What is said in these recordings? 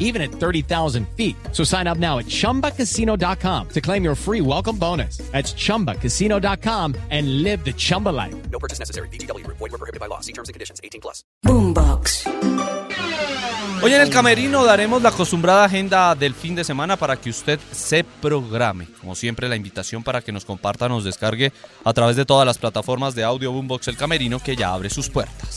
even at 30,000 feet. So sign up now at chumbacasino.com to claim your free welcome bonus. That's chumbacasino.com and live the Chumba life. No purchase necessary. BGW. Void were prohibited by law. See terms and conditions. 18 plus. Boombox. Hoy en el camerino daremos la acostumbrada agenda del fin de semana para que usted se programe. Como siempre, la invitación para que nos comparta, nos descargue a través de todas las plataformas de audio Boombox El Camerino que ya abre sus puertas.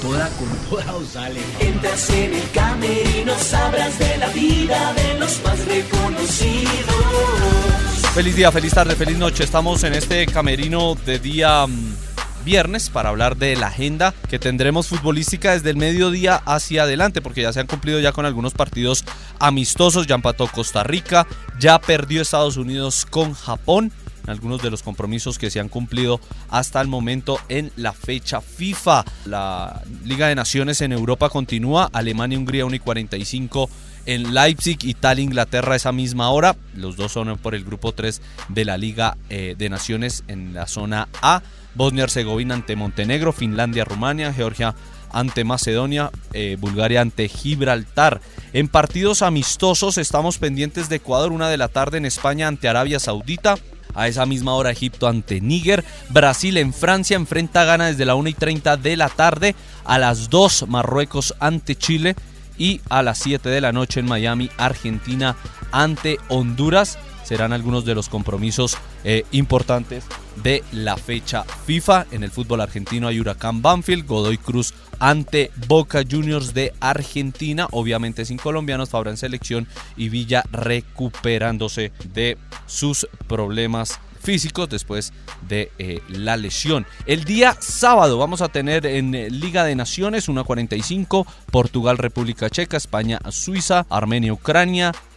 Toda, con toda os sale. Entras en el camerino, sabrás de la vida de los más reconocidos. Feliz día, feliz tarde, feliz noche. Estamos en este camerino de día mm, viernes para hablar de la agenda que tendremos futbolística desde el mediodía hacia adelante, porque ya se han cumplido ya con algunos partidos amistosos. Ya empató Costa Rica, ya perdió Estados Unidos con Japón. Algunos de los compromisos que se han cumplido hasta el momento en la fecha FIFA. La Liga de Naciones en Europa continúa. Alemania, Hungría 1 y 45 en Leipzig, Italia, Inglaterra esa misma hora. Los dos son por el grupo 3 de la Liga eh, de Naciones en la zona A. Bosnia-Herzegovina ante Montenegro, Finlandia, Rumania, Georgia ante Macedonia, eh, Bulgaria ante Gibraltar. En partidos amistosos estamos pendientes de Ecuador, una de la tarde en España ante Arabia Saudita. A esa misma hora Egipto ante Níger. Brasil en Francia enfrenta a Ghana desde la 1 y 30 de la tarde. A las 2 Marruecos ante Chile. Y a las 7 de la noche en Miami Argentina ante Honduras. Serán algunos de los compromisos eh, importantes de la fecha FIFA. En el fútbol argentino hay Huracán Banfield, Godoy Cruz ante Boca Juniors de Argentina, obviamente sin colombianos, Fabra en selección y Villa recuperándose de sus problemas físicos después de eh, la lesión. El día sábado vamos a tener en eh, Liga de Naciones 1.45, Portugal, República Checa, España, Suiza, Armenia, Ucrania,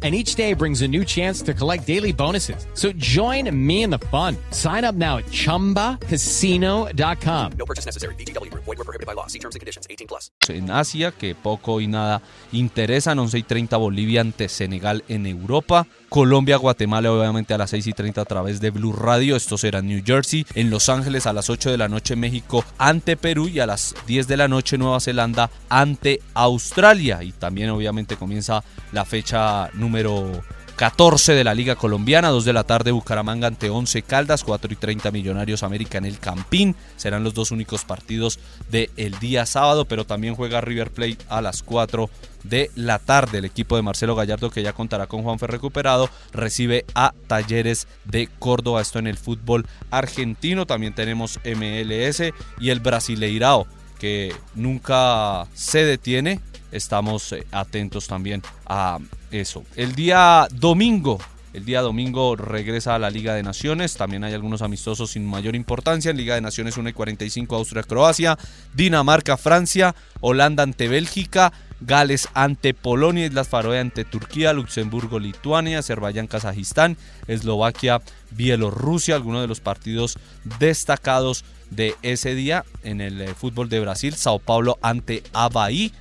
And each day brings a new chance to collect daily bonuses. So join me in the fun. Sign up now at chumbacasino.com. No purchase necessary. BGW. Void were prohibited by law. See terms and conditions. 18 plus. en Asia que poco y nada interesan. 11 y 30 Bolivia ante Senegal en Europa. Colombia, Guatemala, obviamente a las 6 y 30 a través de Blue Radio. Esto será en New Jersey. En Los Ángeles a las 8 de la noche México ante Perú y a las 10 de la noche Nueva Zelanda ante Australia. Y también obviamente comienza la fecha número 14 de la Liga Colombiana, 2 de la tarde Bucaramanga ante 11 Caldas, 4 y 30 Millonarios América en el Campín. Serán los dos únicos partidos del día sábado, pero también juega River Plate a las 4 de la tarde. El equipo de Marcelo Gallardo, que ya contará con Juanfer recuperado, recibe a Talleres de Córdoba. Esto en el fútbol argentino. También tenemos MLS y el Brasileirao, que nunca se detiene. Estamos eh, atentos también a eso. El día domingo. El día domingo regresa a la Liga de Naciones. También hay algunos amistosos sin mayor importancia. En Liga de Naciones 1 y 45 Austria-Croacia. Dinamarca-Francia. Holanda ante Bélgica. Gales ante Polonia, Islas Faroe ante Turquía, Luxemburgo, Lituania, Azerbaiyán, Kazajistán, Eslovaquia, Bielorrusia, algunos de los partidos destacados de ese día en el eh, fútbol de Brasil, Sao Paulo ante Abaí,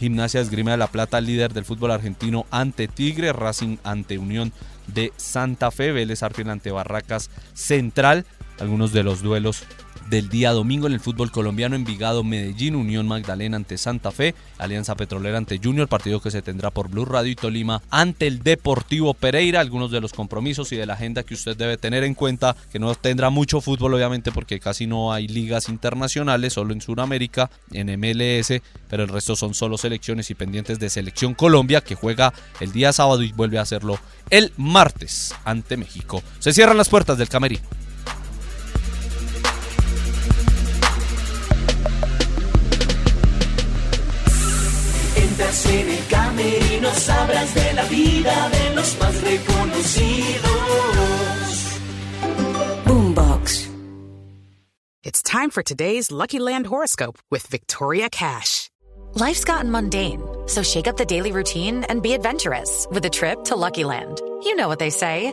Gimnasia Esgrima de la Plata, líder del fútbol argentino ante Tigre, Racing ante Unión de Santa Fe, Vélez Arfiel ante Barracas Central, algunos de los duelos del día domingo en el fútbol colombiano, Envigado, Medellín, Unión Magdalena ante Santa Fe, Alianza Petrolera ante Junior, partido que se tendrá por Blue Radio y Tolima ante el Deportivo Pereira, algunos de los compromisos y de la agenda que usted debe tener en cuenta, que no tendrá mucho fútbol obviamente porque casi no hay ligas internacionales, solo en Sudamérica, en MLS, pero el resto son solo selecciones y pendientes de Selección Colombia que juega el día sábado y vuelve a hacerlo el martes ante México. Se cierran las puertas del camerino. Mientras en el camerino sabrás de la vida de los más reconocidos. Boombox. It's time for today's Lucky Land horoscope with Victoria Cash. Life's gotten mundane, so shake up the daily routine and be adventurous with a trip to Lucky Land. You know what they say.